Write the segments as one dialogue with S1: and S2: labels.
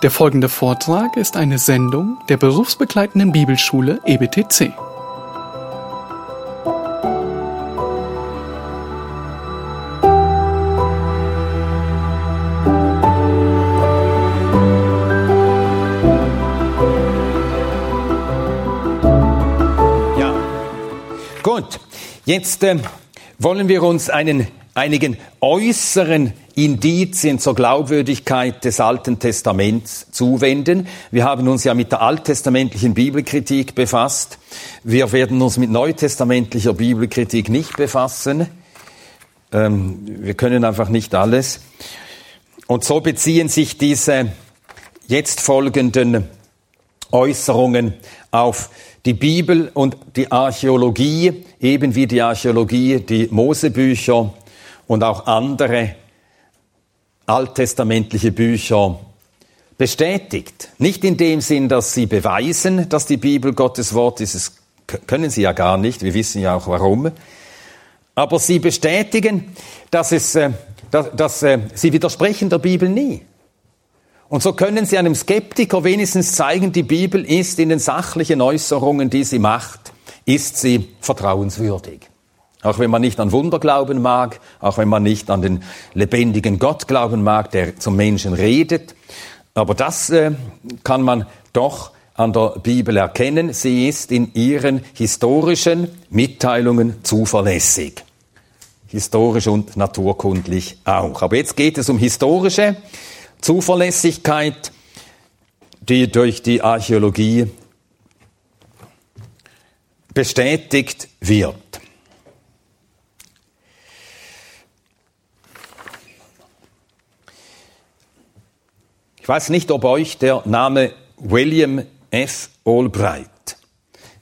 S1: Der folgende Vortrag ist eine Sendung der berufsbegleitenden Bibelschule EBTC.
S2: Ja, gut. Jetzt ähm, wollen wir uns einen, einigen äußeren Indizien zur Glaubwürdigkeit des Alten Testaments zuwenden. Wir haben uns ja mit der alttestamentlichen Bibelkritik befasst. Wir werden uns mit neutestamentlicher Bibelkritik nicht befassen. Ähm, wir können einfach nicht alles. Und so beziehen sich diese jetzt folgenden Äußerungen auf die Bibel und die Archäologie, eben wie die Archäologie die Mosebücher und auch andere alttestamentliche Bücher bestätigt. Nicht in dem Sinn, dass sie beweisen, dass die Bibel Gottes Wort ist. Das können sie ja gar nicht. Wir wissen ja auch warum. Aber sie bestätigen, dass, es, äh, dass, dass äh, sie widersprechen der Bibel nie. Und so können sie einem Skeptiker wenigstens zeigen, die Bibel ist in den sachlichen Äußerungen, die sie macht, ist sie vertrauenswürdig. Auch wenn man nicht an Wunder glauben mag, auch wenn man nicht an den lebendigen Gott glauben mag, der zum Menschen redet. Aber das äh, kann man doch an der Bibel erkennen. Sie ist in ihren historischen Mitteilungen zuverlässig. Historisch und naturkundlich auch. Aber jetzt geht es um historische Zuverlässigkeit, die durch die Archäologie bestätigt wird. Ich weiß nicht, ob euch der Name William F. Albright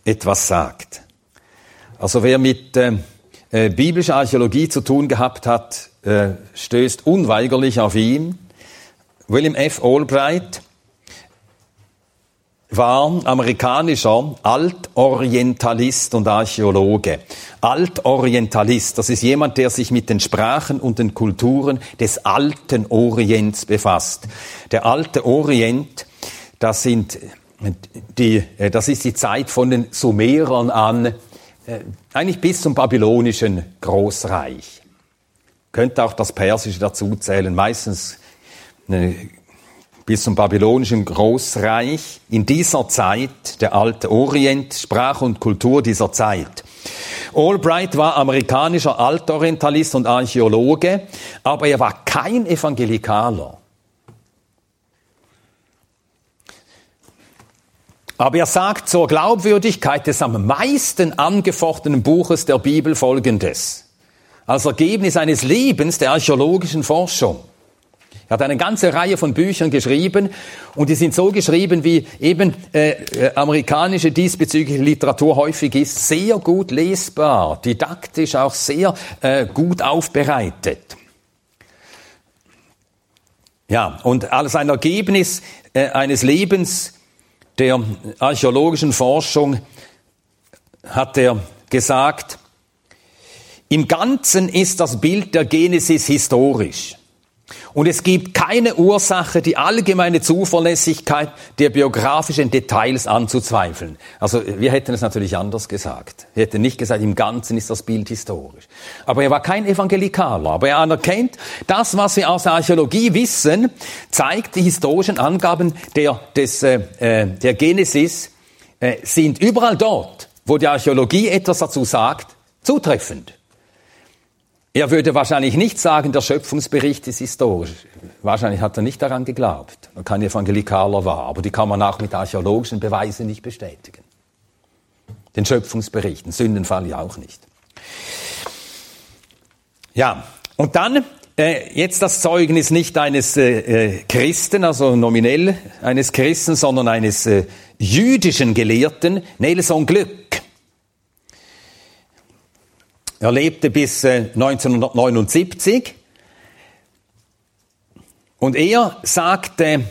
S2: etwas sagt. Also wer mit äh, äh, biblischer Archäologie zu tun gehabt hat, äh, stößt unweigerlich auf ihn. William F. Albright war amerikanischer Altorientalist und Archäologe. Altorientalist, das ist jemand, der sich mit den Sprachen und den Kulturen des alten Orients befasst. Der alte Orient, das sind die, äh, das ist die Zeit von den Sumerern an, äh, eigentlich bis zum babylonischen Großreich. Könnte auch das Persische dazu zählen, meistens äh, bis zum babylonischen Großreich. In dieser Zeit, der alte Orient, Sprache und Kultur dieser Zeit. Albright war amerikanischer Altorientalist und Archäologe, aber er war kein Evangelikaler. Aber er sagt zur Glaubwürdigkeit des am meisten angefochtenen Buches der Bibel Folgendes. Als Ergebnis eines Lebens der archäologischen Forschung. Er hat eine ganze Reihe von Büchern geschrieben und die sind so geschrieben, wie eben äh, äh, amerikanische diesbezügliche Literatur häufig ist, sehr gut lesbar, didaktisch auch sehr äh, gut aufbereitet. Ja, und als ein Ergebnis äh, eines Lebens der archäologischen Forschung hat er gesagt, im Ganzen ist das Bild der Genesis historisch. Und es gibt keine Ursache, die allgemeine Zuverlässigkeit der biografischen Details anzuzweifeln. Also wir hätten es natürlich anders gesagt. Wir hätten nicht gesagt, im Ganzen ist das Bild historisch. Aber er war kein Evangelikaler. Aber er anerkennt, das, was wir aus der Archäologie wissen, zeigt die historischen Angaben der, des, äh, äh der Genesis, äh, sind überall dort, wo die Archäologie etwas dazu sagt, zutreffend. Er würde wahrscheinlich nicht sagen, der Schöpfungsbericht ist historisch. Wahrscheinlich hat er nicht daran geglaubt, weil kein Evangelikaler war. Aber die kann man auch mit archäologischen Beweisen nicht bestätigen. Den Schöpfungsbericht, den Sündenfall ja auch nicht. Ja, und dann äh, jetzt das Zeugnis nicht eines äh, äh, Christen, also nominell eines Christen, sondern eines äh, jüdischen Gelehrten, Nelson Glück. Er lebte bis 1979 äh, und er sagte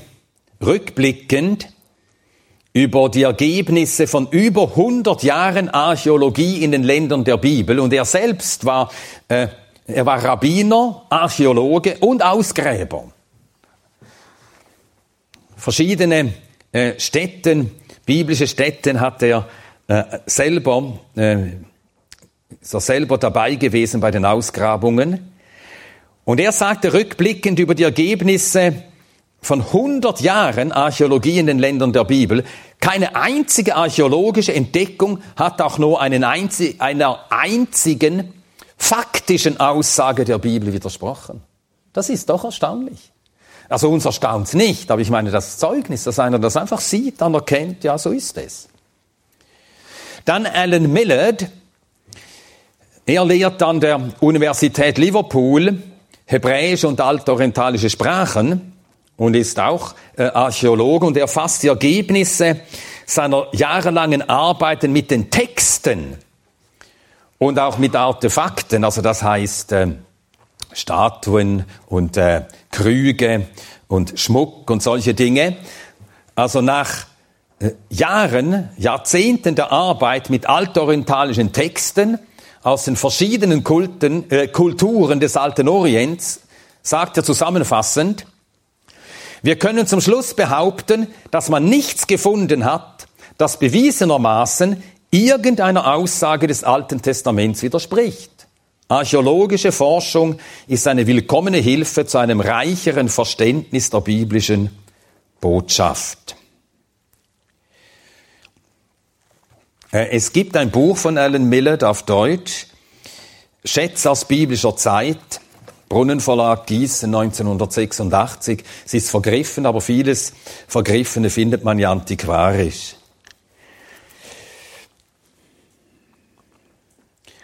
S2: rückblickend über die Ergebnisse von über 100 Jahren Archäologie in den Ländern der Bibel und er selbst war, äh, er war Rabbiner, Archäologe und Ausgräber. verschiedene äh, Städten, biblische Städten hat er äh, selber, äh, ist er selber dabei gewesen bei den Ausgrabungen. Und er sagte rückblickend über die Ergebnisse von 100 Jahren Archäologie in den Ländern der Bibel, keine einzige archäologische Entdeckung hat auch nur einen einzig, einer einzigen faktischen Aussage der Bibel widersprochen. Das ist doch erstaunlich. Also uns erstaunt es nicht, aber ich meine das Zeugnis, dass einer das einfach sieht, dann erkennt, ja, so ist es. Dann Alan Millard, er lehrt an der Universität Liverpool hebräische und altorientalische Sprachen und ist auch äh, Archäologe und er fasst die Ergebnisse seiner jahrelangen Arbeiten mit den Texten und auch mit Artefakten, also das heißt äh, Statuen und äh, Krüge und Schmuck und solche Dinge. Also nach äh, Jahren, Jahrzehnten der Arbeit mit altorientalischen Texten aus den verschiedenen Kulten, äh, Kulturen des alten Orients, sagt er zusammenfassend, wir können zum Schluss behaupten, dass man nichts gefunden hat, das bewiesenermaßen irgendeiner Aussage des Alten Testaments widerspricht. Archäologische Forschung ist eine willkommene Hilfe zu einem reicheren Verständnis der biblischen Botschaft. Es gibt ein Buch von Alan Millett auf Deutsch, Schätze aus biblischer Zeit, Brunnenverlag Gießen 1986. Es ist vergriffen, aber vieles Vergriffene findet man ja antiquarisch.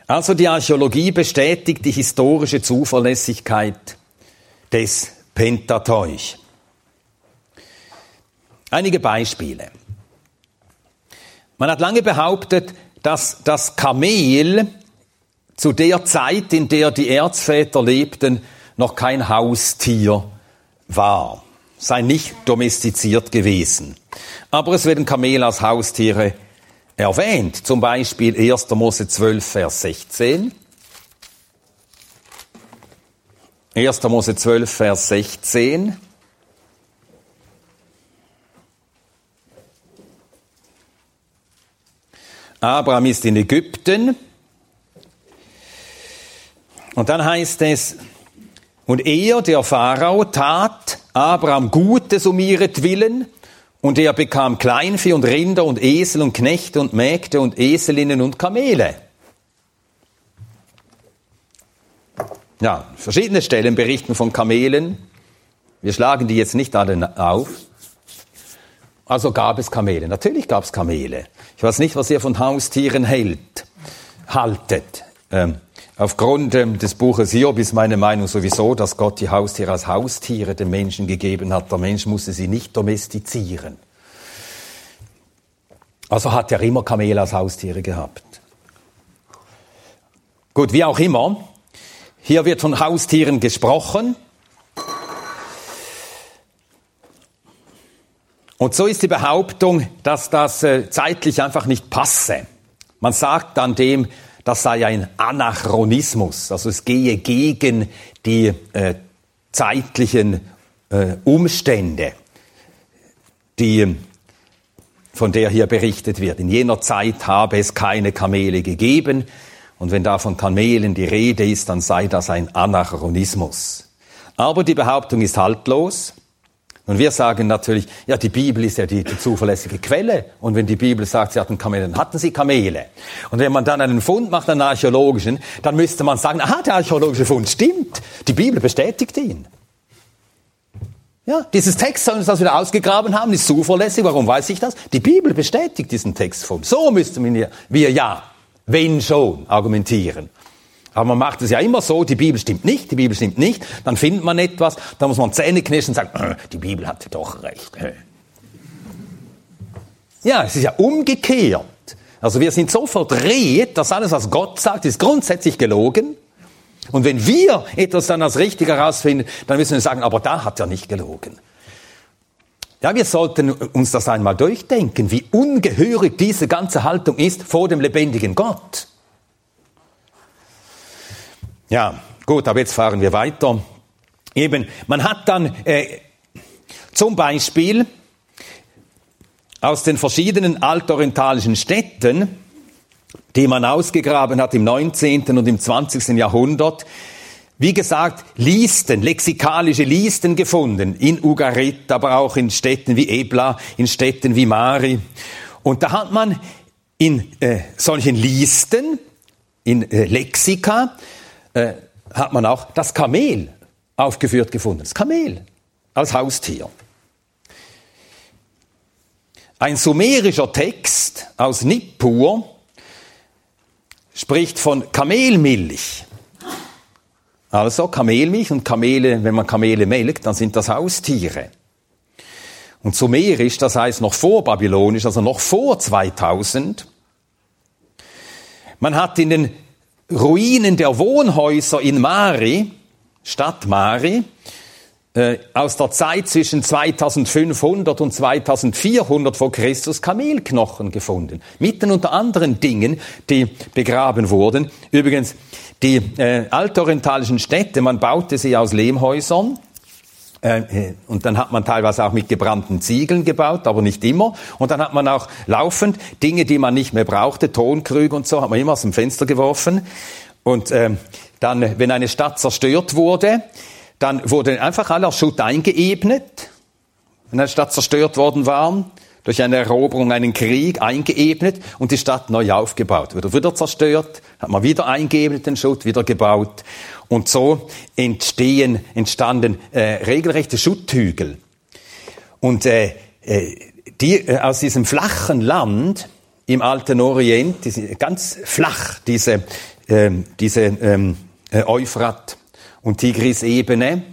S2: Also die Archäologie bestätigt die historische Zuverlässigkeit des Pentateuch. Einige Beispiele. Man hat lange behauptet, dass das Kamel zu der Zeit, in der die Erzväter lebten, noch kein Haustier war, sei nicht domestiziert gewesen. Aber es werden Kamele als Haustiere erwähnt, zum Beispiel 1. Mose 12, Vers 16. 1. Mose 12, Vers 16. Abraham ist in Ägypten. Und dann heißt es, und er, der Pharao, tat Abraham Gutes um ihretwillen, und er bekam Kleinvieh und Rinder und Esel und Knechte und Mägde und Eselinnen und Kamele. Ja, verschiedene Stellen berichten von Kamelen. Wir schlagen die jetzt nicht alle auf. Also gab es Kamele. Natürlich gab es Kamele. Ich weiß nicht, was ihr von Haustieren hält, haltet. Ähm, aufgrund ähm, des Buches Hiob ist meine Meinung sowieso, dass Gott die Haustiere als Haustiere dem Menschen gegeben hat. Der Mensch musste sie nicht domestizieren. Also hat er immer Kamele als Haustiere gehabt. Gut, wie auch immer. Hier wird von Haustieren gesprochen. Und so ist die Behauptung, dass das äh, zeitlich einfach nicht passe. Man sagt dann dem, das sei ein Anachronismus, also es gehe gegen die äh, zeitlichen äh, Umstände, die, von der hier berichtet wird. In jener Zeit habe es keine Kamele gegeben und wenn da von Kamelen die Rede ist, dann sei das ein Anachronismus. Aber die Behauptung ist haltlos. Und wir sagen natürlich, ja, die Bibel ist ja die, die, zuverlässige Quelle. Und wenn die Bibel sagt, sie hatten Kamele, dann hatten sie Kamele. Und wenn man dann einen Fund macht, einen archäologischen, dann müsste man sagen, aha, der archäologische Fund stimmt. Die Bibel bestätigt ihn. Ja, dieses Text, das wir ausgegraben haben, ist zuverlässig. Warum weiß ich das? Die Bibel bestätigt diesen Textfund. So müssten wir, wir ja, wenn schon, argumentieren. Aber man macht es ja immer so, die Bibel stimmt nicht, die Bibel stimmt nicht, dann findet man etwas, dann muss man Zähne knirschen und sagen, äh, die Bibel hatte doch recht. Ja, es ist ja umgekehrt. Also wir sind so verdreht, dass alles, was Gott sagt, ist grundsätzlich gelogen. Und wenn wir etwas dann als richtig herausfinden, dann müssen wir sagen, aber da hat er nicht gelogen. Ja, wir sollten uns das einmal durchdenken, wie ungehörig diese ganze Haltung ist vor dem lebendigen Gott. Ja, gut, aber jetzt fahren wir weiter. Eben, man hat dann äh, zum Beispiel aus den verschiedenen altorientalischen Städten, die man ausgegraben hat im 19. und im 20. Jahrhundert, wie gesagt, Listen, lexikalische Listen gefunden, in Ugarit, aber auch in Städten wie Ebla, in Städten wie Mari. Und da hat man in äh, solchen Listen, in äh, Lexika, äh, hat man auch das Kamel aufgeführt gefunden. Das Kamel als Haustier. Ein sumerischer Text aus Nippur spricht von Kamelmilch. Also Kamelmilch und Kamele, wenn man Kamele melkt, dann sind das Haustiere. Und sumerisch, das heißt noch vor Babylonisch, also noch vor 2000. Man hat in den Ruinen der Wohnhäuser in Mari, Stadt Mari, äh, aus der Zeit zwischen 2500 und 2400 vor Christus Kamelknochen gefunden. Mitten unter anderen Dingen, die begraben wurden. Übrigens, die äh, altorientalischen Städte, man baute sie aus Lehmhäusern. Äh, äh, und dann hat man teilweise auch mit gebrannten Ziegeln gebaut, aber nicht immer. Und dann hat man auch laufend Dinge, die man nicht mehr brauchte, Tonkrüge und so, hat man immer aus dem Fenster geworfen. Und äh, dann, wenn eine Stadt zerstört wurde, dann wurde einfach aller Schutt eingeebnet, wenn eine Stadt zerstört worden war, durch eine Eroberung, einen Krieg eingeebnet und die Stadt neu aufgebaut. Wurde wieder zerstört, hat man wieder eingeebnet den Schutt, wieder gebaut. Und so entstehen, entstanden äh, regelrechte Schutthügel. Und äh, äh, die, äh, aus diesem flachen Land im alten Orient, diese, ganz flach, diese, äh, diese ähm, äh, Euphrat, und Tigris-Ebene,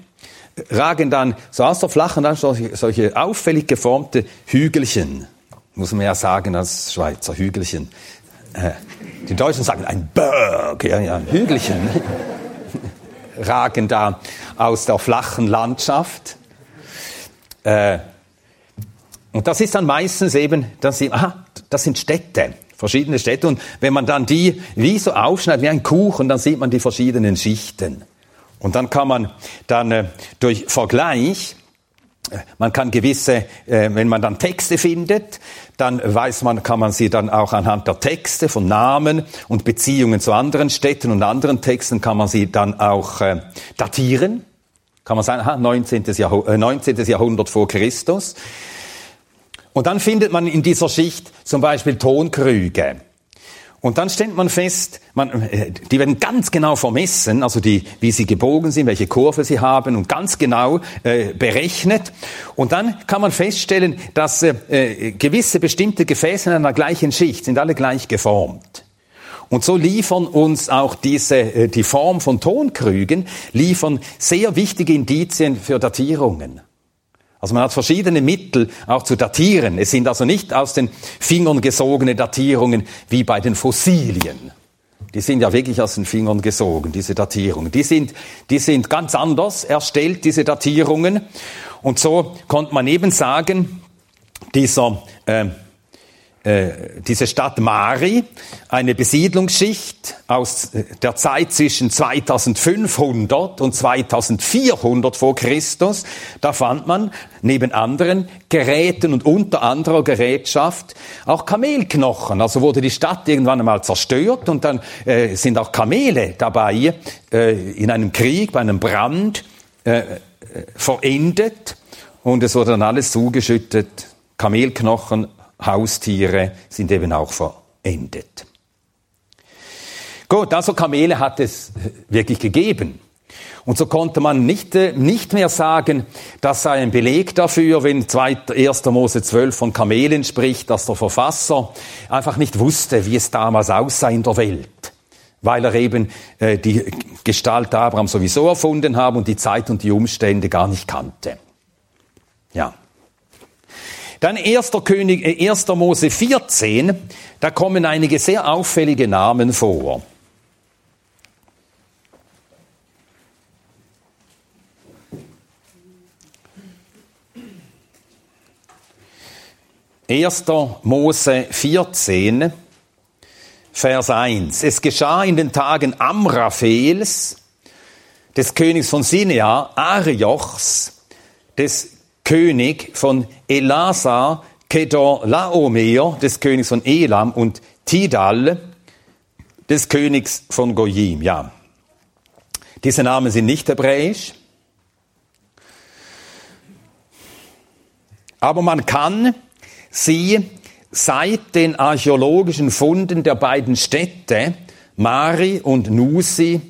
S2: ragen dann so aus der flachen Land solche, auffällig geformte Hügelchen, muss man ja sagen als Schweizer, Hügelchen. Äh, die Deutschen sagen ein Berg, ja, ja, Hügelchen, ragen da aus der flachen Landschaft. Äh, und das ist dann meistens eben, das sind, aha, das sind Städte, verschiedene Städte. Und wenn man dann die wie so aufschneidet, wie ein Kuchen, dann sieht man die verschiedenen Schichten. Und dann kann man dann äh, durch Vergleich, äh, man kann gewisse, äh, wenn man dann Texte findet, dann weiß man, kann man sie dann auch anhand der Texte von Namen und Beziehungen zu anderen Städten und anderen Texten kann man sie dann auch äh, datieren. Kann man sagen, aha, 19. Jahrhundert, äh, 19. Jahrhundert vor Christus. Und dann findet man in dieser Schicht zum Beispiel Tonkrüge. Und dann stellt man fest, man, äh, die werden ganz genau vermessen, also die, wie sie gebogen sind, welche Kurve sie haben und ganz genau äh, berechnet. Und dann kann man feststellen, dass äh, äh, gewisse bestimmte Gefäße in einer gleichen Schicht sind alle gleich geformt. Und so liefern uns auch diese, äh, die Form von Tonkrügen, liefern sehr wichtige Indizien für Datierungen. Also man hat verschiedene Mittel auch zu datieren. Es sind also nicht aus den Fingern gesogene Datierungen wie bei den Fossilien. Die sind ja wirklich aus den Fingern gesogen, diese Datierungen. Die sind, die sind ganz anders erstellt, diese Datierungen. Und so konnte man eben sagen, dieser äh, diese Stadt Mari, eine Besiedlungsschicht aus äh, der Zeit zwischen 2500 und 2400 vor Christus. Da fand man neben anderen Geräten und unter anderer Gerätschaft auch Kamelknochen. Also wurde die Stadt irgendwann einmal zerstört und dann äh, sind auch Kamele dabei äh, in einem Krieg, bei einem Brand äh, äh verendet und es wurde dann alles zugeschüttet. Kamelknochen Haustiere sind eben auch verendet. Gut, also Kamele hat es wirklich gegeben. Und so konnte man nicht, äh, nicht mehr sagen, das sei ein Beleg dafür, wenn 1. Mose 12 von Kamelen spricht, dass der Verfasser einfach nicht wusste, wie es damals aussah in der Welt, weil er eben äh, die Gestalt Abraham sowieso erfunden habe und die Zeit und die Umstände gar nicht kannte. Ja. Dann 1. König, 1. Äh, Mose 14, da kommen einige sehr auffällige Namen vor. Erster Mose 14, Vers 1. Es geschah in den Tagen Amraphels, des Königs von Sinea, Ariochs, des König von Elasa, Kedorlaomer des Königs von Elam und Tidal des Königs von Goyim. Ja, diese Namen sind nicht hebräisch, aber man kann sie seit den archäologischen Funden der beiden Städte Mari und Nusi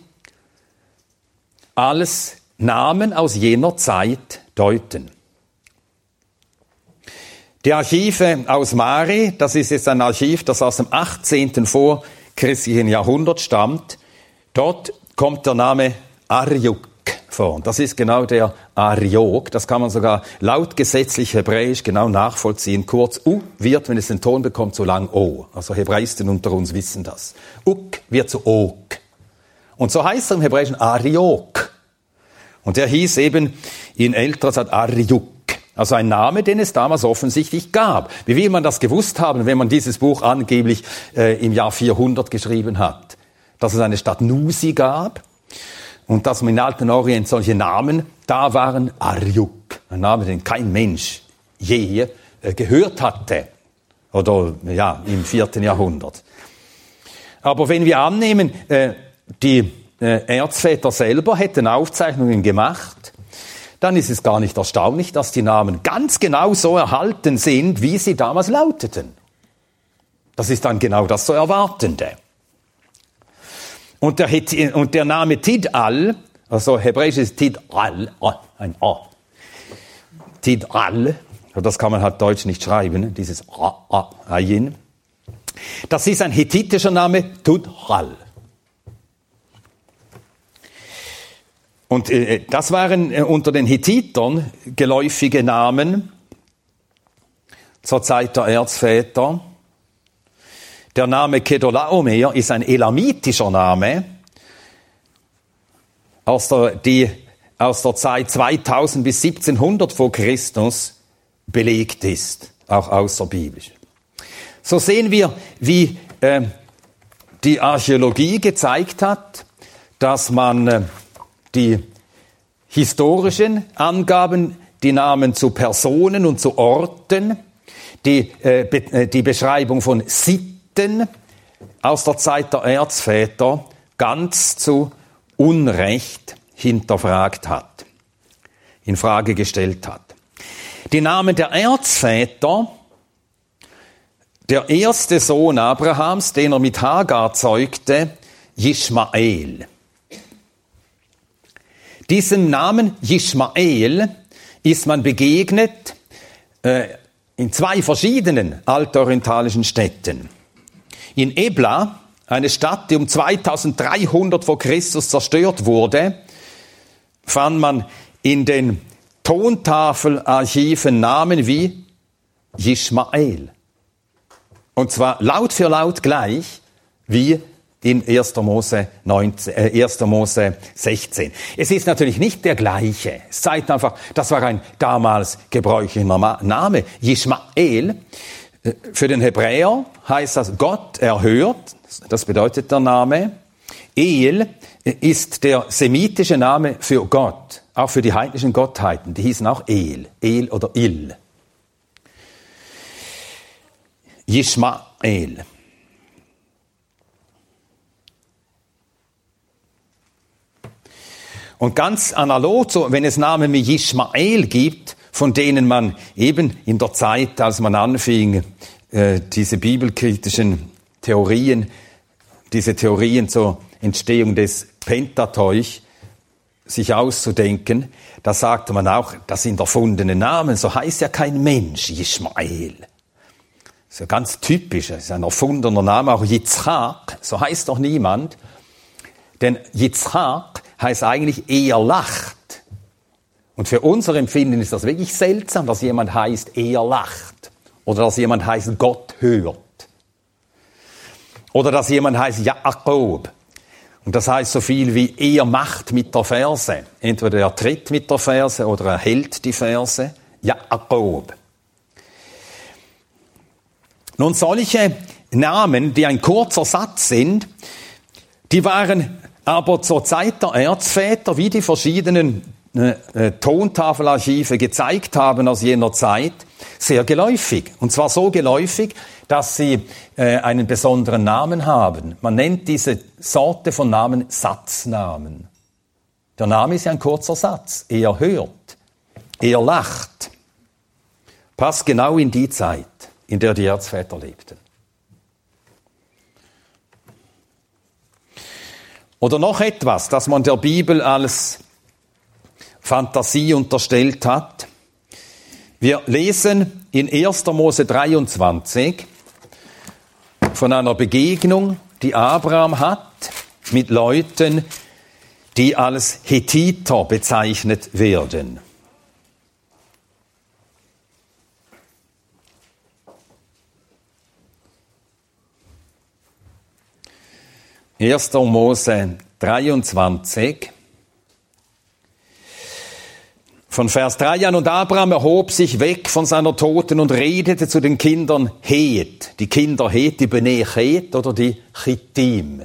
S2: als Namen aus jener Zeit deuten. Die Archive aus Mari, das ist jetzt ein Archiv, das aus dem 18. vorchristlichen Jahrhundert stammt. Dort kommt der Name Ariuk vor. Das ist genau der Ariok. Das kann man sogar laut gesetzlich hebräisch genau nachvollziehen. Kurz U wird, wenn es den Ton bekommt, so lang O. Also Hebräisten unter uns wissen das. Uk wird zu Ok. Und so heißt er im Hebräischen Ariok. Und der hieß eben in älterer Zeit Ariuk. Also ein Name, den es damals offensichtlich gab. Wie will man das gewusst haben, wenn man dieses Buch angeblich äh, im Jahr 400 geschrieben hat? Dass es eine Stadt Nusi gab und dass im alten Orient solche Namen da waren. Arjuk, ein Name, den kein Mensch je äh, gehört hatte. Oder ja, im vierten Jahrhundert. Aber wenn wir annehmen, äh, die äh, Erzväter selber hätten Aufzeichnungen gemacht, dann ist es gar nicht erstaunlich, dass die Namen ganz genau so erhalten sind, wie sie damals lauteten. Das ist dann genau das zu Erwartende. Und der, und der Name Tidal, also hebräisch ist Tidal, ein A. Tidal, das kann man halt deutsch nicht schreiben, dieses A, A, Ayin. Das ist ein hethitischer Name, Tudhal. Und äh, das waren äh, unter den Hethitern geläufige Namen zur Zeit der Erzväter. Der Name Kedolaomer ist ein elamitischer Name aus der, die aus der Zeit 2000 bis 1700 vor Christus belegt ist, auch außerbiblisch. So sehen wir, wie äh, die Archäologie gezeigt hat, dass man äh, die historischen Angaben, die Namen zu Personen und zu Orten, die, äh, be, äh, die Beschreibung von Sitten aus der Zeit der Erzväter ganz zu Unrecht hinterfragt hat, in Frage gestellt hat. Die Namen der Erzväter, der erste Sohn Abrahams, den er mit Hagar zeugte, Ishmael. Diesem Namen Ishmael ist man begegnet äh, in zwei verschiedenen altorientalischen Städten. In Ebla, eine Stadt, die um 2300 vor Christus zerstört wurde, fand man in den Tontafelarchiven Namen wie Ishmael. Und zwar laut für laut gleich wie in 1. Mose, 19, äh, 1. Mose 16. Es ist natürlich nicht der gleiche. Es zeigt einfach, das war ein damals gebräuchlicher Name. Yishmael, äh, für den Hebräer heißt das Gott erhört, das bedeutet der Name. El äh, ist der semitische Name für Gott, auch für die heidnischen Gottheiten. Die hießen auch El, El oder Il. Yishmael. Und ganz analog, so, wenn es Namen wie Ishmael gibt, von denen man eben in der Zeit, als man anfing, äh, diese bibelkritischen Theorien, diese Theorien zur Entstehung des Pentateuch, sich auszudenken, da sagte man auch, das sind erfundene Namen, so heißt ja kein Mensch Ishmael. Das ist ja ganz typisch, das ist ein erfundener Name, auch Yitzchak, so heißt doch niemand. Denn Yitzchak heißt eigentlich eher lacht. Und für unser Empfinden ist das wirklich seltsam, dass jemand heißt eher lacht. Oder dass jemand heißt Gott hört. Oder dass jemand heißt Jakob. Und das heißt so viel wie er macht mit der Verse. Entweder er tritt mit der Verse oder er hält die Verse. Jakob. Nun, solche Namen, die ein kurzer Satz sind, die waren aber zur Zeit der Erzväter, wie die verschiedenen äh, Tontafelarchive gezeigt haben aus jener Zeit, sehr geläufig. Und zwar so geläufig, dass sie äh, einen besonderen Namen haben. Man nennt diese Sorte von Namen Satznamen. Der Name ist ja ein kurzer Satz. Er hört, er lacht. Passt genau in die Zeit, in der die Erzväter lebten. Oder noch etwas, das man der Bibel als Fantasie unterstellt hat. Wir lesen in 1. Mose 23 von einer Begegnung, die Abraham hat mit Leuten, die als Hethiter bezeichnet werden. 1. Mose 23. Von Vers 3 an, und Abraham erhob sich weg von seiner Toten und redete zu den Kindern Het. Die Kinder Het, die Bene Het oder die Chittim.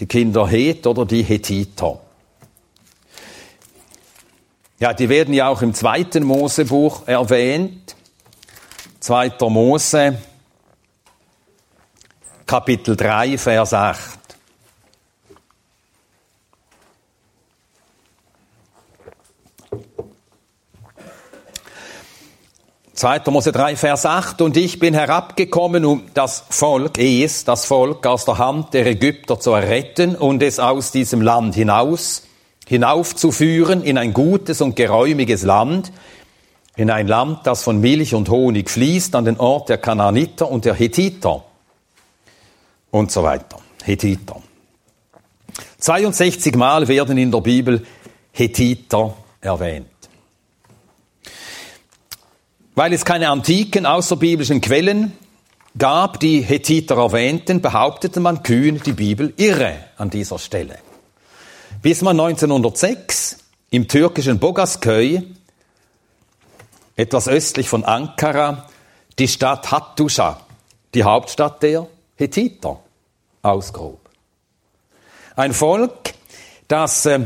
S2: Die Kinder Het oder die Hethiter. Ja, die werden ja auch im zweiten Mosebuch erwähnt. Zweiter Mose, Kapitel 3, Vers 8. 2. Mose 3, Vers 8, und ich bin herabgekommen, um das Volk, es, das Volk aus der Hand der Ägypter zu erretten und es aus diesem Land hinaus, hinaufzuführen in ein gutes und geräumiges Land, in ein Land, das von Milch und Honig fließt, an den Ort der Kanaaniter und der Hethiter und so weiter. Hethiter. 62 Mal werden in der Bibel Hethiter erwähnt. Weil es keine antiken außerbiblischen Quellen gab, die Hethiter erwähnten, behauptete man kühn, die Bibel irre an dieser Stelle. Bis man 1906 im türkischen Bogasköy, etwas östlich von Ankara, die Stadt Hattusha, die Hauptstadt der Hethiter, ausgrub. Ein Volk, das äh,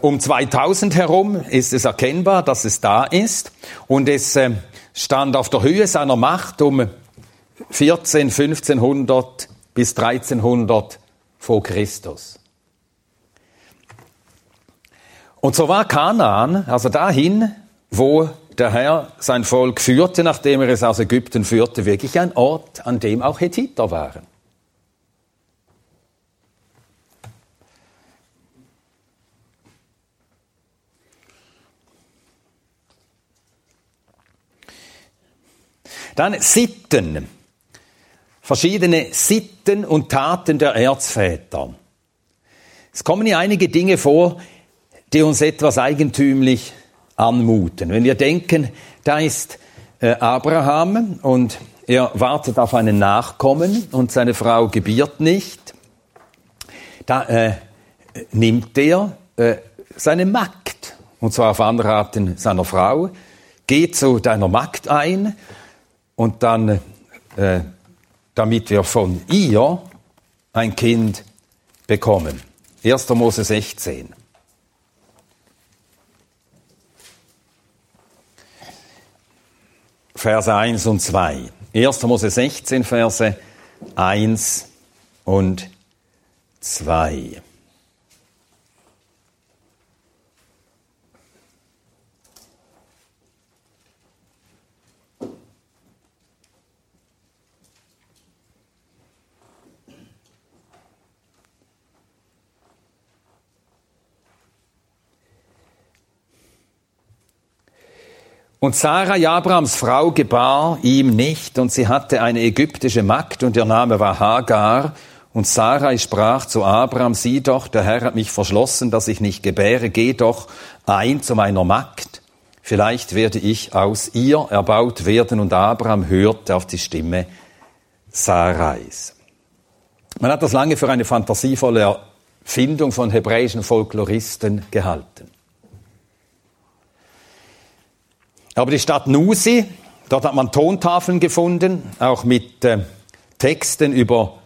S2: um 2000 herum ist es erkennbar, dass es da ist und es äh, stand auf der Höhe seiner Macht um 14, 1500 bis 1300 vor Christus. Und so war Kanaan, also dahin, wo der Herr sein Volk führte, nachdem er es aus Ägypten führte, wirklich ein Ort, an dem auch Hethiter waren. Dann Sitten. Verschiedene Sitten und Taten der Erzväter. Es kommen hier einige Dinge vor, die uns etwas eigentümlich anmuten. Wenn wir denken, da ist äh, Abraham und er wartet auf einen Nachkommen und seine Frau gebiert nicht, da äh, nimmt er äh, seine Magd, und zwar auf Anraten seiner Frau, geht zu deiner Magd ein und dann, äh, damit wir von ihr ein Kind bekommen. 1. Mose 16. Verse 1 und 2. 1. Mose 16, Verse 1 und 2. Und Sarah, Abrahams Frau, gebar ihm nicht, und sie hatte eine ägyptische Magd, und ihr Name war Hagar. Und Sarai sprach zu Abraham, sieh doch, der Herr hat mich verschlossen, dass ich nicht gebäre, geh doch ein zu meiner Magd. Vielleicht werde ich aus ihr erbaut werden. Und Abraham hörte auf die Stimme Sarais. Man hat das lange für eine fantasievolle Erfindung von hebräischen Folkloristen gehalten. Aber die Stadt Nusi, dort hat man Tontafeln gefunden, auch mit äh, Texten über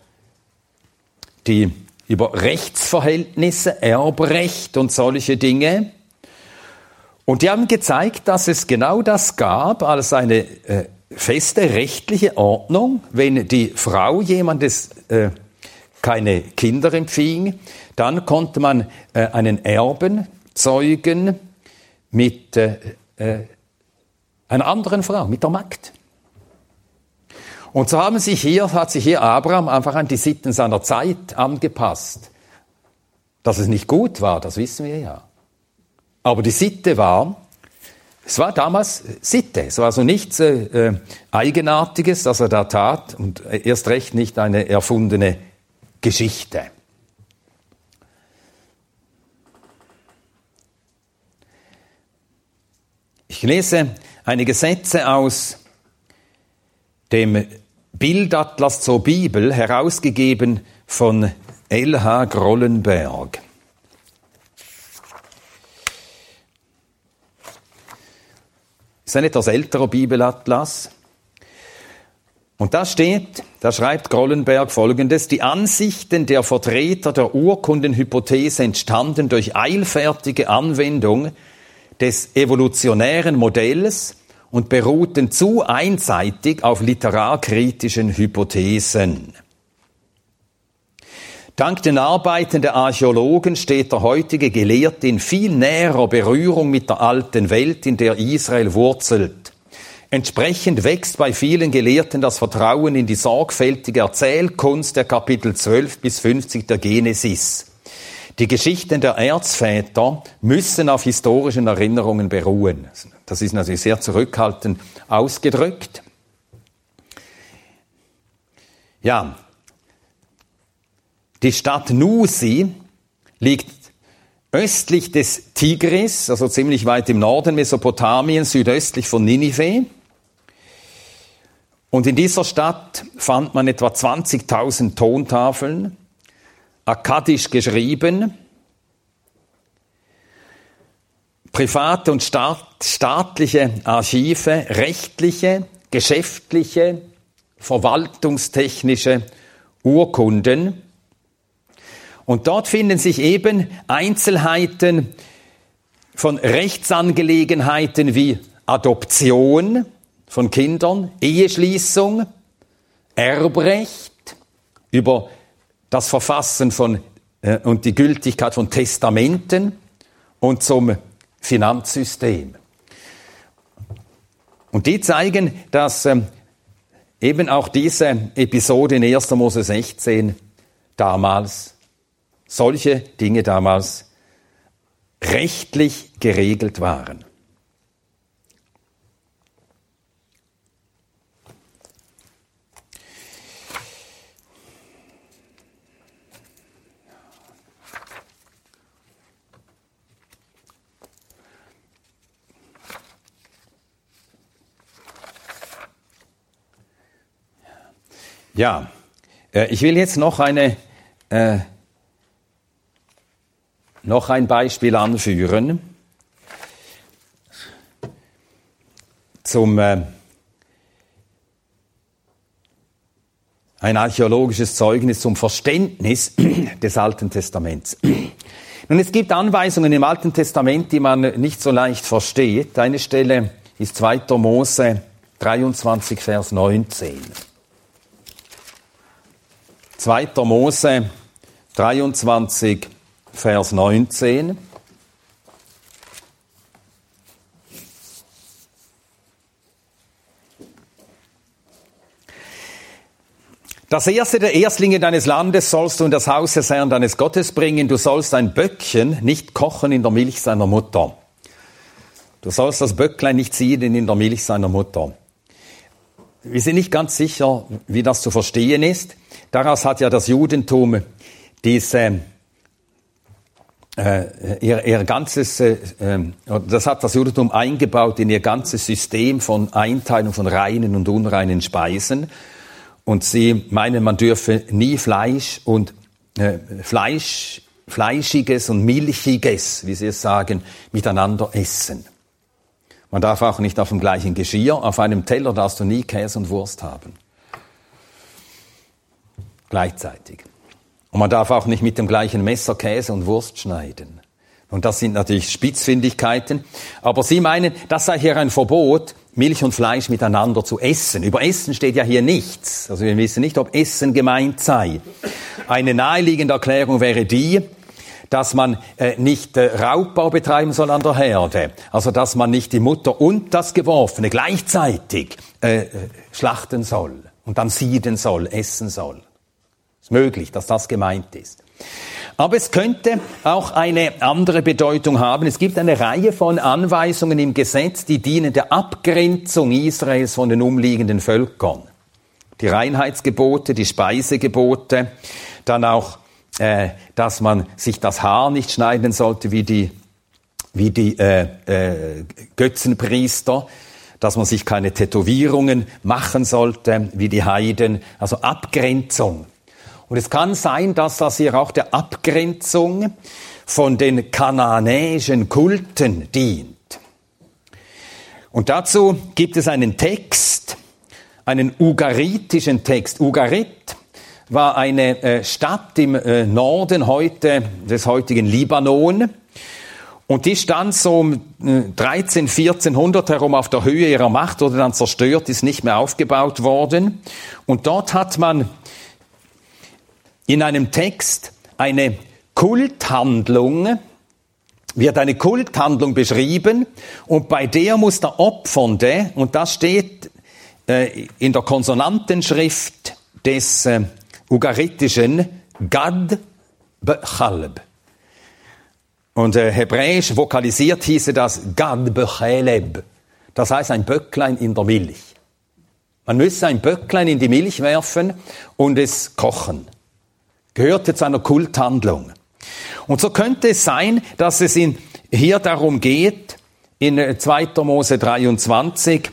S2: die über Rechtsverhältnisse, Erbrecht und solche Dinge. Und die haben gezeigt, dass es genau das gab als eine äh, feste rechtliche Ordnung, wenn die Frau jemandes äh, keine Kinder empfing, dann konnte man äh, einen Erben zeugen mit äh, äh, einer anderen Frau, mit der Magd. Und so haben sich hier, hat sich hier Abraham einfach an die Sitten seiner Zeit angepasst. Dass es nicht gut war, das wissen wir ja. Aber die Sitte war, es war damals Sitte. Es war so nichts äh, äh, Eigenartiges, das er da tat und erst recht nicht eine erfundene Geschichte. Ich lese einige Sätze aus dem Bildatlas zur Bibel, herausgegeben von L.H. Grollenberg. ist ein etwas älterer Bibelatlas. Und da steht, da schreibt Grollenberg folgendes, die Ansichten der Vertreter der Urkundenhypothese entstanden durch eilfertige Anwendung des evolutionären Modells und beruhten zu einseitig auf literarkritischen Hypothesen. Dank den Arbeiten der Archäologen steht der heutige Gelehrte in viel näherer Berührung mit der alten Welt, in der Israel wurzelt. Entsprechend wächst bei vielen Gelehrten das Vertrauen in die sorgfältige Erzählkunst der Kapitel 12 bis 50 der Genesis. Die Geschichten der Erzväter müssen auf historischen Erinnerungen beruhen. Das ist natürlich sehr zurückhaltend ausgedrückt. Ja, die Stadt Nusi liegt östlich des Tigris, also ziemlich weit im Norden Mesopotamiens, südöstlich von Ninive. Und in dieser Stadt fand man etwa 20.000 Tontafeln, akkadisch geschrieben, private und staatliche Archive, rechtliche, geschäftliche, verwaltungstechnische Urkunden. Und dort finden sich eben Einzelheiten von Rechtsangelegenheiten wie Adoption von Kindern, Eheschließung, Erbrecht, über das Verfassen von äh, und die Gültigkeit von Testamenten und zum Finanzsystem. Und die zeigen, dass ähm, eben auch diese Episode in 1. Mose 16 damals solche Dinge damals rechtlich geregelt waren. Ja, äh, ich will jetzt noch eine äh, noch ein Beispiel anführen zum äh, ein archäologisches Zeugnis zum Verständnis des Alten Testaments. Nun, es gibt Anweisungen im Alten Testament, die man nicht so leicht versteht. Eine Stelle ist 2. Mose 23, Vers 19. 2. Mose 23, Vers 19. Das erste der Erstlinge deines Landes sollst du in das Haus des Herrn deines Gottes bringen. Du sollst ein Böckchen nicht kochen in der Milch seiner Mutter. Du sollst das Böcklein nicht ziehen in der Milch seiner Mutter. Wir sind nicht ganz sicher, wie das zu verstehen ist. Daraus hat ja das Judentum diese äh, ihr, ihr ganzes, äh, ähm, das hat das Judentum eingebaut in ihr ganzes System von Einteilung von reinen und unreinen Speisen. Und sie meinen, man dürfe nie Fleisch und äh, Fleisch, Fleischiges und Milchiges, wie sie es sagen, miteinander essen. Man darf auch nicht auf dem gleichen Geschirr, auf einem Teller darfst du nie Käse und Wurst haben. Gleichzeitig. Und man darf auch nicht mit dem gleichen Messer Käse und Wurst schneiden. Und das sind natürlich Spitzfindigkeiten. Aber Sie meinen, das sei hier ein Verbot, Milch und Fleisch miteinander zu essen. Über Essen steht ja hier nichts. Also wir wissen nicht, ob Essen gemeint sei. Eine naheliegende Erklärung wäre die, dass man äh, nicht äh, Raubbau betreiben soll an der Herde. Also dass man nicht die Mutter und das Geworfene gleichzeitig äh, äh schlachten soll und dann sieden soll, essen soll. Ist möglich, dass das gemeint ist. Aber es könnte auch eine andere Bedeutung haben. Es gibt eine Reihe von Anweisungen im Gesetz, die dienen der Abgrenzung Israels von den umliegenden Völkern. Die Reinheitsgebote, die Speisegebote, dann auch, äh, dass man sich das Haar nicht schneiden sollte wie die, wie die äh, äh, Götzenpriester, dass man sich keine Tätowierungen machen sollte wie die Heiden, also Abgrenzung. Und es kann sein, dass das hier auch der Abgrenzung von den kananäischen Kulten dient. Und dazu gibt es einen Text, einen ugaritischen Text. Ugarit war eine äh, Stadt im äh, Norden heute des heutigen Libanon. Und die stand so um 13, äh, 1400 herum auf der Höhe ihrer Macht, wurde dann zerstört, ist nicht mehr aufgebaut worden. Und dort hat man in einem Text eine Kulthandlung, wird eine Kulthandlung beschrieben und bei der muss der Opfernde, und das steht in der Konsonantenschrift des Ugaritischen, Gad Bechalb. Und äh, hebräisch vokalisiert hieße das Gad Becheleb. Das heißt ein Böcklein in der Milch. Man müsse ein Böcklein in die Milch werfen und es kochen gehörte zu einer Kulthandlung. Und so könnte es sein, dass es in, hier darum geht, in 2. Äh, Mose 23,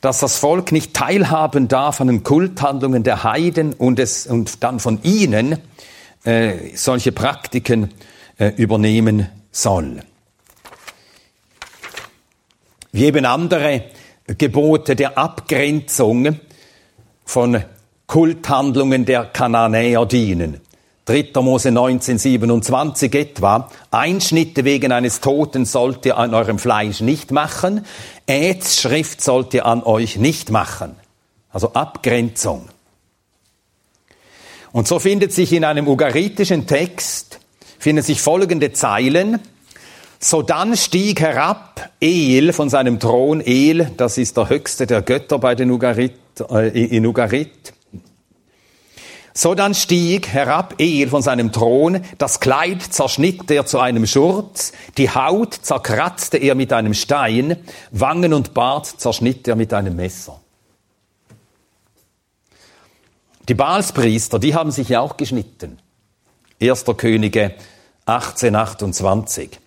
S2: dass das Volk nicht teilhaben darf an den Kulthandlungen der Heiden und, es, und dann von ihnen äh, solche Praktiken äh, übernehmen soll. Wie eben andere Gebote der Abgrenzung von Kulthandlungen der Kananäer dienen. 3. Mose 19, 27 etwa, Einschnitte wegen eines Toten sollt ihr an eurem Fleisch nicht machen, Ätzschrift sollt ihr an euch nicht machen. Also Abgrenzung. Und so findet sich in einem ugaritischen Text, finden sich folgende Zeilen, so dann stieg herab El von seinem Thron, El, das ist der höchste der Götter bei den Ugarit, äh, in Ugarit, so dann stieg herab er von seinem Thron, das Kleid zerschnitt er zu einem Schurz, die Haut zerkratzte er mit einem Stein, Wangen und Bart zerschnitt er mit einem Messer. Die Baalspriester, die haben sich ja auch geschnitten. Erster Könige 1828.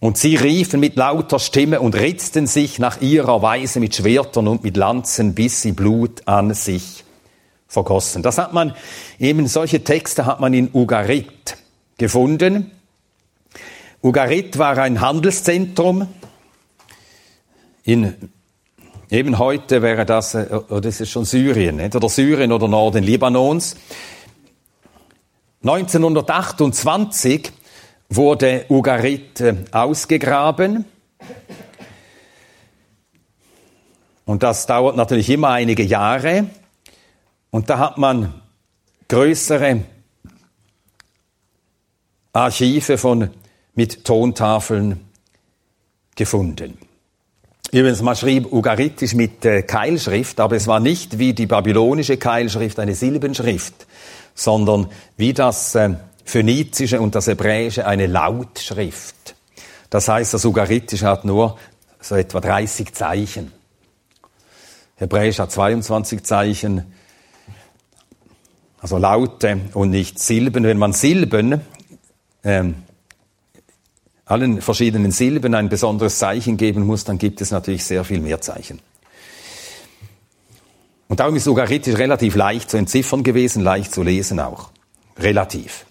S2: Und sie riefen mit lauter Stimme und ritzten sich nach ihrer Weise mit Schwertern und mit Lanzen, bis sie Blut an sich vergossen. Das hat man, eben solche Texte hat man in Ugarit gefunden. Ugarit war ein Handelszentrum. In, eben heute wäre das, äh, oder das ist schon Syrien, oder Syrien oder Norden Libanons. 1928 wurde Ugarit äh, ausgegraben. Und das dauert natürlich immer einige Jahre. Und da hat man größere Archive von, mit Tontafeln gefunden. Übrigens, man schrieb Ugaritisch mit äh, Keilschrift, aber es war nicht wie die babylonische Keilschrift eine Silbenschrift, sondern wie das äh, Phönizische und das Hebräische eine Lautschrift. Das heißt, das Ugaritische hat nur so etwa 30 Zeichen. Hebräisch hat 22 Zeichen, also Laute und nicht Silben. Wenn man Silben, ähm, allen verschiedenen Silben ein besonderes Zeichen geben muss, dann gibt es natürlich sehr viel mehr Zeichen. Und darum ist Ugaritisch relativ leicht zu entziffern gewesen, leicht zu lesen auch. Relativ.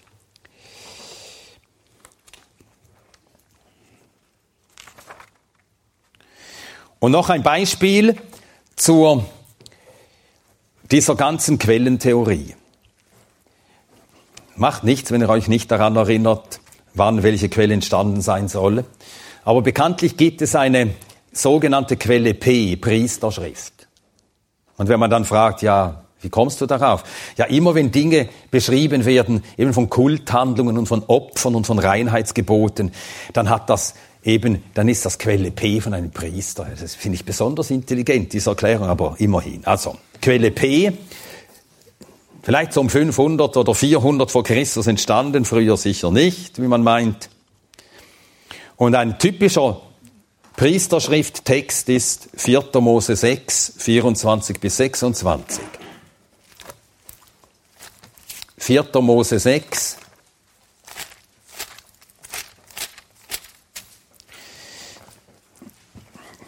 S2: Und noch ein Beispiel zur dieser ganzen Quellentheorie. Macht nichts, wenn ihr euch nicht daran erinnert, wann welche Quelle entstanden sein soll. Aber bekanntlich gibt es eine sogenannte Quelle P, Priesterschrift. Und wenn man dann fragt, ja, wie kommst du darauf? Ja, immer wenn Dinge beschrieben werden, eben von Kulthandlungen und von Opfern und von Reinheitsgeboten, dann hat das eben, dann ist das Quelle P von einem Priester. Das finde ich besonders intelligent, diese Erklärung, aber immerhin. Also, Quelle P, vielleicht so um 500 oder 400 vor Christus entstanden, früher sicher nicht, wie man meint. Und ein typischer Priesterschrifttext ist 4. Mose 6, 24 bis 26. 4. Mose 6.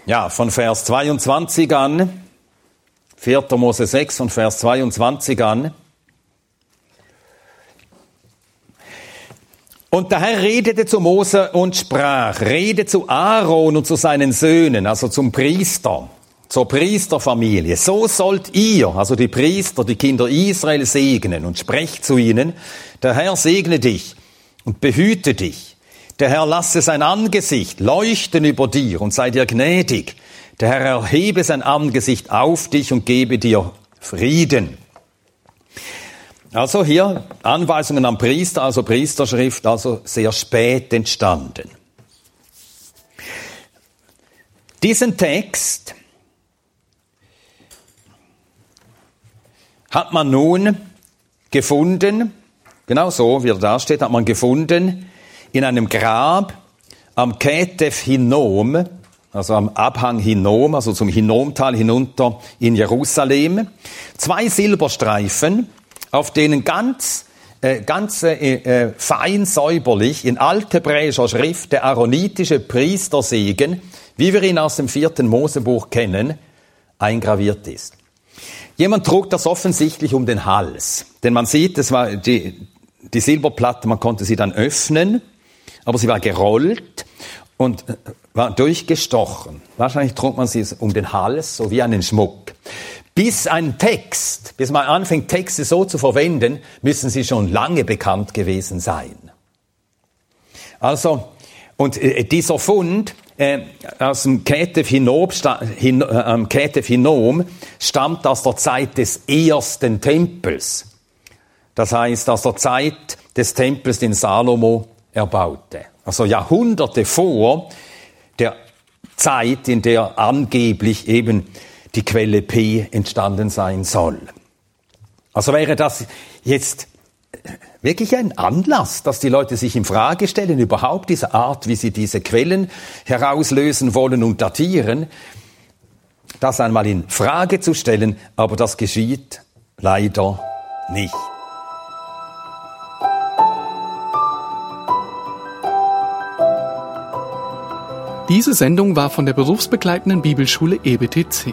S2: Ja, von Vers 22 an, 4. Mose 6 und Vers 22 an. Und der Herr redete zu Mose und sprach, rede zu Aaron und zu seinen Söhnen, also zum Priester, zur Priesterfamilie. So sollt ihr, also die Priester, die Kinder Israel segnen und sprecht zu ihnen, der Herr segne dich und behüte dich. Der Herr lasse sein Angesicht leuchten über dir und sei dir gnädig. Der Herr erhebe sein Angesicht auf dich und gebe dir Frieden. Also hier Anweisungen am Priester, also Priesterschrift, also sehr spät entstanden. Diesen Text hat man nun gefunden, genau so wie er da steht, hat man gefunden in einem Grab am Ketef Hinnom, also am Abhang Hinnom, also zum Hinnomtal hinunter in Jerusalem, zwei Silberstreifen, auf denen ganz äh, ganz äh, äh, fein säuberlich in althebräischer Schrift der aaronitische Priestersegen, wie wir ihn aus dem vierten Mosebuch kennen, eingraviert ist. Jemand trug das offensichtlich um den Hals, denn man sieht, es war die, die Silberplatte, man konnte sie dann öffnen, aber sie war gerollt und äh, war durchgestochen. Wahrscheinlich trug man sie um den Hals, so wie einen Schmuck. Bis ein Text, bis man anfängt, Texte so zu verwenden, müssen sie schon lange bekannt gewesen sein. Also, und äh, dieser Fund äh, aus dem Ketef äh, Hinnom stammt aus der Zeit des ersten Tempels. Das heißt, aus der Zeit des Tempels, den Salomo erbaute. Also Jahrhunderte vor der Zeit, in der angeblich eben die Quelle P entstanden sein soll. Also wäre das jetzt wirklich ein Anlass, dass die Leute sich in Frage stellen, überhaupt diese Art, wie sie diese Quellen herauslösen wollen und datieren, das einmal in Frage zu stellen, aber das geschieht leider nicht.
S1: Diese Sendung war von der berufsbegleitenden Bibelschule EBTC.